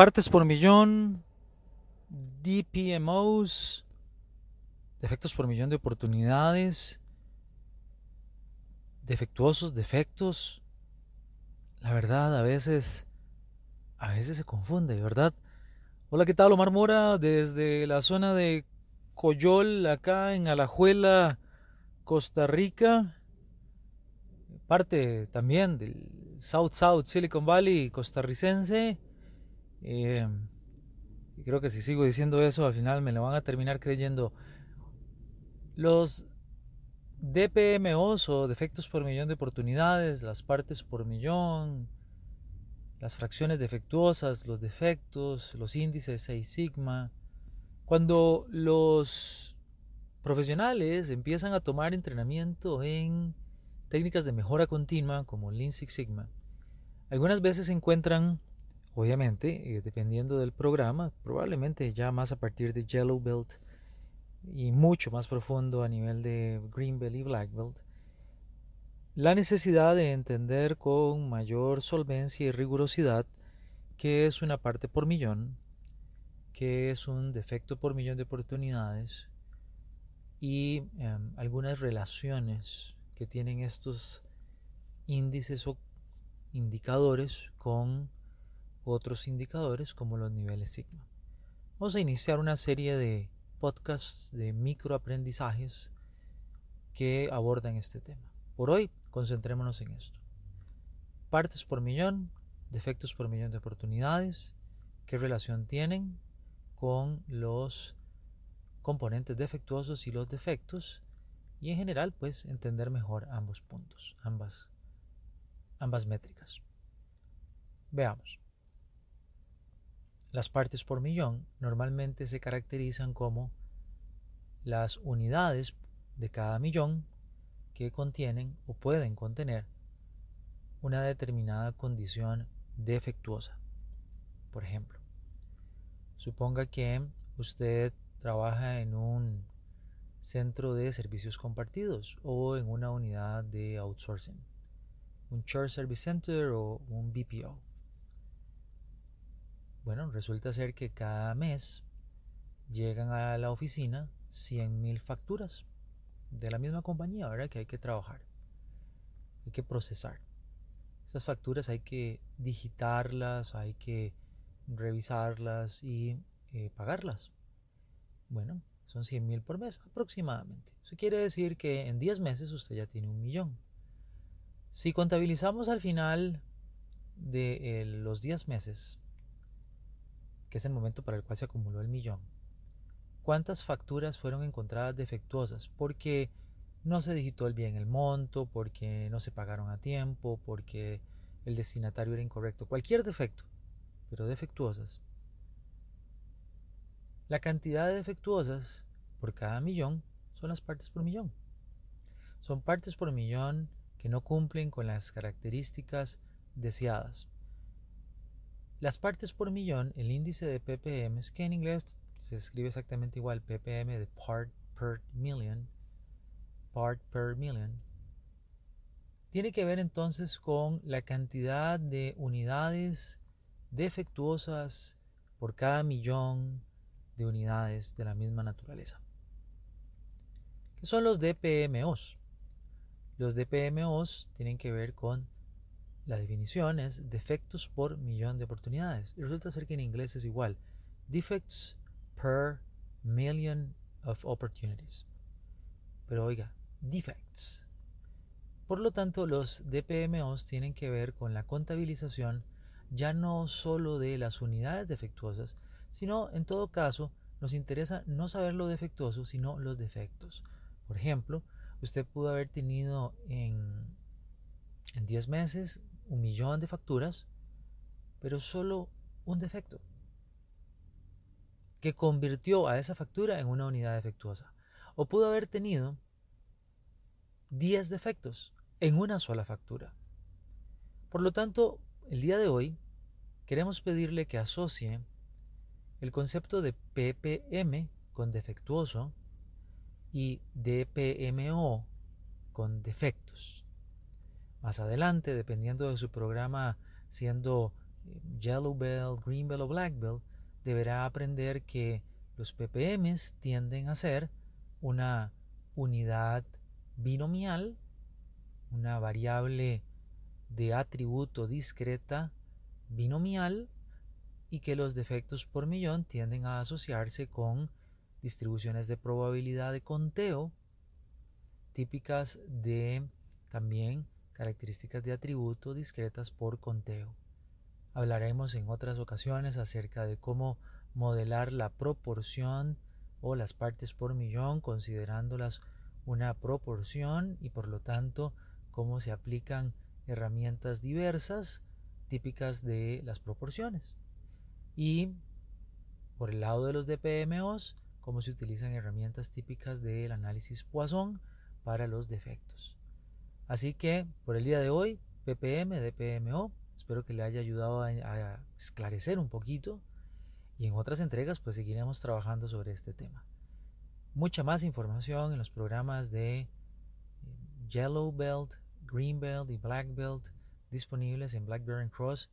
Partes por millón, DPMOs, defectos por millón de oportunidades, defectuosos, defectos. La verdad, a veces, a veces se confunde, ¿verdad? Hola, ¿qué tal? Omar Mora, desde la zona de Coyol, acá en Alajuela, Costa Rica. Parte también del South South Silicon Valley costarricense. Eh, y creo que si sigo diciendo eso, al final me lo van a terminar creyendo. Los DPMOs o defectos por millón de oportunidades, las partes por millón, las fracciones defectuosas, los defectos, los índices 6 sigma. Cuando los profesionales empiezan a tomar entrenamiento en técnicas de mejora continua como Lean Six Sigma, algunas veces encuentran Obviamente, eh, dependiendo del programa, probablemente ya más a partir de Yellow Belt y mucho más profundo a nivel de Green Belt y Black Belt, la necesidad de entender con mayor solvencia y rigurosidad qué es una parte por millón, qué es un defecto por millón de oportunidades y em, algunas relaciones que tienen estos índices o indicadores con otros indicadores como los niveles sigma. Vamos a iniciar una serie de podcasts de microaprendizajes que abordan este tema. Por hoy, concentrémonos en esto. Partes por millón, defectos por millón de oportunidades, qué relación tienen con los componentes defectuosos y los defectos y en general pues entender mejor ambos puntos, ambas, ambas métricas. Veamos. Las partes por millón normalmente se caracterizan como las unidades de cada millón que contienen o pueden contener una determinada condición defectuosa. Por ejemplo, suponga que usted trabaja en un centro de servicios compartidos o en una unidad de outsourcing, un Shared Service Center o un BPO. Bueno, resulta ser que cada mes llegan a la oficina 100.000 facturas de la misma compañía, ¿verdad? Que hay que trabajar, hay que procesar. Esas facturas hay que digitarlas, hay que revisarlas y eh, pagarlas. Bueno, son 100.000 por mes aproximadamente. Eso quiere decir que en 10 meses usted ya tiene un millón. Si contabilizamos al final de eh, los 10 meses que es el momento para el cual se acumuló el millón. ¿Cuántas facturas fueron encontradas defectuosas? Porque no se digitó bien el monto, porque no se pagaron a tiempo, porque el destinatario era incorrecto. Cualquier defecto, pero defectuosas. La cantidad de defectuosas por cada millón son las partes por millón. Son partes por millón que no cumplen con las características deseadas. Las partes por millón, el índice de ppm, que en inglés se escribe exactamente igual, ppm de part per million, part per million, tiene que ver entonces con la cantidad de unidades defectuosas por cada millón de unidades de la misma naturaleza. ¿Qué son los DPMOs? Los DPMOs tienen que ver con la definición es defectos por millón de oportunidades. Y resulta ser que en inglés es igual. Defects per million of opportunities. Pero oiga, defects. Por lo tanto, los DPMOs tienen que ver con la contabilización ya no solo de las unidades defectuosas, sino en todo caso nos interesa no saber lo defectuoso, sino los defectos. Por ejemplo, usted pudo haber tenido en, en 10 meses un millón de facturas, pero solo un defecto que convirtió a esa factura en una unidad defectuosa. O pudo haber tenido 10 defectos en una sola factura. Por lo tanto, el día de hoy queremos pedirle que asocie el concepto de PPM con defectuoso y DPMO con defectos. Más adelante, dependiendo de su programa siendo eh, Yellow Belt, Green Belt o Black Belt, deberá aprender que los ppms tienden a ser una unidad binomial, una variable de atributo discreta binomial y que los defectos por millón tienden a asociarse con distribuciones de probabilidad de conteo típicas de también características de atributo discretas por conteo. Hablaremos en otras ocasiones acerca de cómo modelar la proporción o las partes por millón considerándolas una proporción y por lo tanto cómo se aplican herramientas diversas típicas de las proporciones. Y por el lado de los DPMOs, cómo se utilizan herramientas típicas del análisis Poisson para los defectos. Así que por el día de hoy, PPM, DPMO, Espero que le haya ayudado a, esclarecer un poquito y en otras entregas pues seguiremos trabajando sobre este tema. Mucha más información en los programas de eh, Yellow Belt, Green Belt y Black Belt disponibles en Blackberry Cross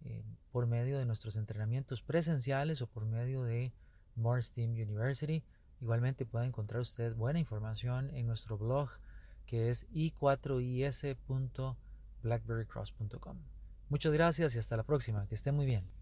eh, por medio de nuestros entrenamientos presenciales o por medio de Morse Team University. Igualmente puede encontrar usted buena información en nuestro blog que es i4is.blackberrycross.com. Muchas gracias y hasta la próxima. Que esté muy bien.